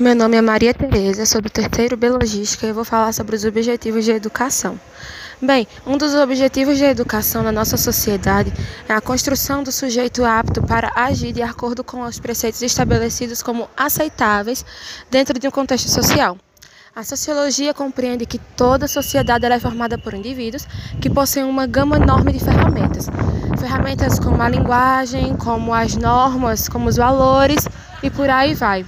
Meu nome é Maria Tereza, sou do terceiro Biologística e eu vou falar sobre os objetivos de educação. Bem, um dos objetivos de educação na nossa sociedade é a construção do sujeito apto para agir de acordo com os preceitos estabelecidos como aceitáveis dentro de um contexto social. A sociologia compreende que toda sociedade é formada por indivíduos que possuem uma gama enorme de ferramentas. Ferramentas como a linguagem, como as normas, como os valores e por aí vai.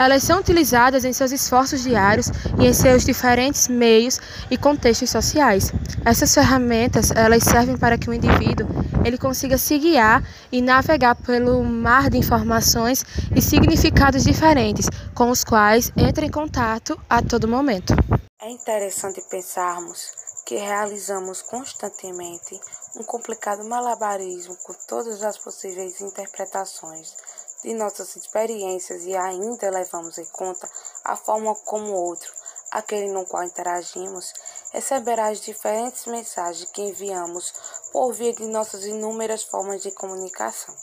Elas são utilizadas em seus esforços diários e em seus diferentes meios e contextos sociais. Essas ferramentas, elas servem para que o indivíduo ele consiga se guiar e navegar pelo mar de informações e significados diferentes com os quais entra em contato a todo momento. É interessante pensarmos que realizamos constantemente um complicado malabarismo com todas as possíveis interpretações de nossas experiências e ainda levamos em conta a forma como o outro, aquele no qual interagimos, receberá as diferentes mensagens que enviamos por via de nossas inúmeras formas de comunicação.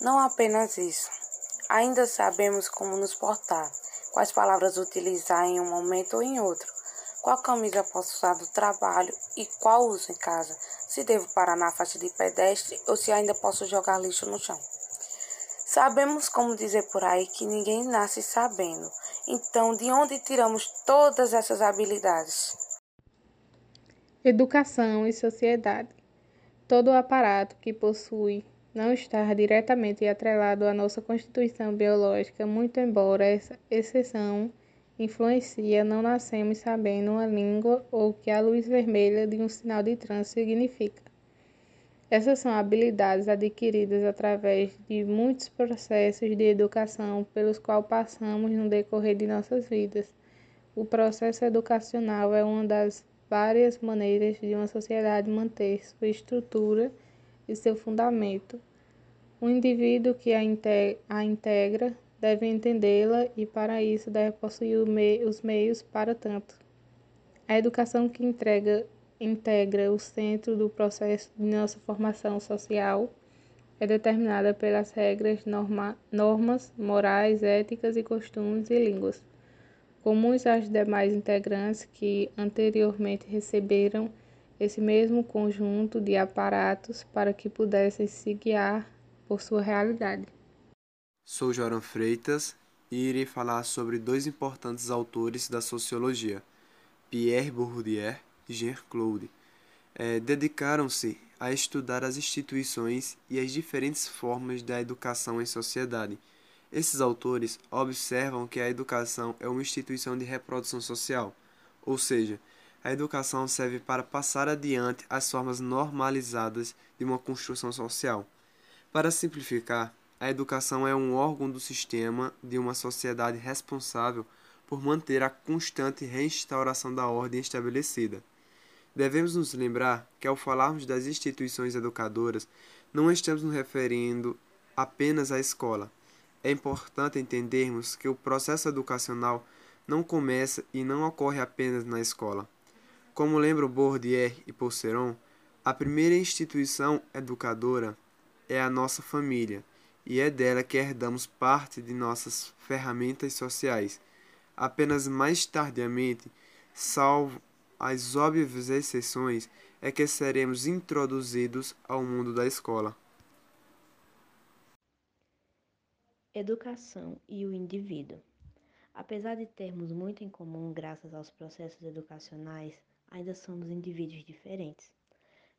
Não apenas isso, ainda sabemos como nos portar, quais palavras utilizar em um momento ou em outro, qual camisa posso usar do trabalho e qual uso em casa, se devo parar na faixa de pedestre ou se ainda posso jogar lixo no chão. Sabemos como dizer por aí que ninguém nasce sabendo. Então, de onde tiramos todas essas habilidades? Educação e sociedade. Todo o aparato que possui não está diretamente atrelado à nossa constituição biológica, muito embora essa exceção influencia, não nascemos sabendo uma língua ou que a luz vermelha de um sinal de trânsito significa. Essas são habilidades adquiridas através de muitos processos de educação pelos quais passamos no decorrer de nossas vidas. O processo educacional é uma das várias maneiras de uma sociedade manter sua estrutura e seu fundamento. O indivíduo que a integra deve entendê-la e, para isso, deve possuir os meios para tanto. A educação que entrega integra o centro do processo de nossa formação social é determinada pelas regras, norma, normas morais, éticas e costumes e línguas, comuns às demais integrantes que anteriormente receberam esse mesmo conjunto de aparatos para que pudessem se guiar por sua realidade. Sou Joran Freitas e irei falar sobre dois importantes autores da sociologia, Pierre Bourdieu Jean-Claude, é, dedicaram-se a estudar as instituições e as diferentes formas da educação em sociedade. Esses autores observam que a educação é uma instituição de reprodução social, ou seja, a educação serve para passar adiante as formas normalizadas de uma construção social. Para simplificar, a educação é um órgão do sistema de uma sociedade responsável por manter a constante reinstauração da ordem estabelecida. Devemos nos lembrar que, ao falarmos das instituições educadoras, não estamos nos referindo apenas à escola. É importante entendermos que o processo educacional não começa e não ocorre apenas na escola. Como lembram Bourdieu e Pousseron, a primeira instituição educadora é a nossa família, e é dela que herdamos parte de nossas ferramentas sociais. Apenas mais tardiamente, salvo as óbvias exceções é que seremos introduzidos ao mundo da escola. Educação e o indivíduo. Apesar de termos muito em comum graças aos processos educacionais, ainda somos indivíduos diferentes.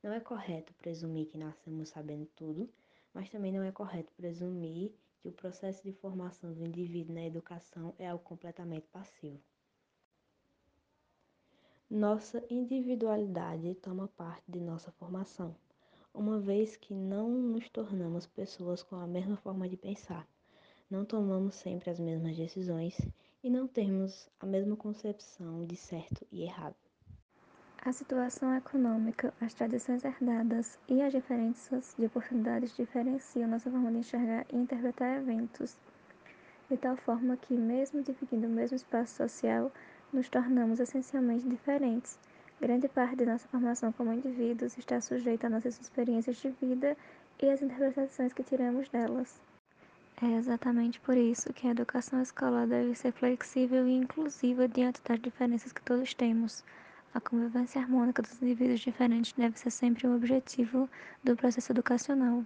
Não é correto presumir que nascemos sabendo tudo, mas também não é correto presumir que o processo de formação do indivíduo na educação é algo completamente passivo. Nossa individualidade toma parte de nossa formação, uma vez que não nos tornamos pessoas com a mesma forma de pensar, não tomamos sempre as mesmas decisões e não temos a mesma concepção de certo e errado. A situação econômica, as tradições herdadas e as diferenças de oportunidades diferenciam nossa forma de enxergar e interpretar eventos, de tal forma que, mesmo dividindo o mesmo espaço social, nos tornamos essencialmente diferentes. Grande parte de nossa formação como indivíduos está sujeita a nossas experiências de vida e às interpretações que tiramos delas. É exatamente por isso que a educação escolar deve ser flexível e inclusiva diante das diferenças que todos temos. A convivência harmônica dos indivíduos diferentes deve ser sempre o objetivo do processo educacional.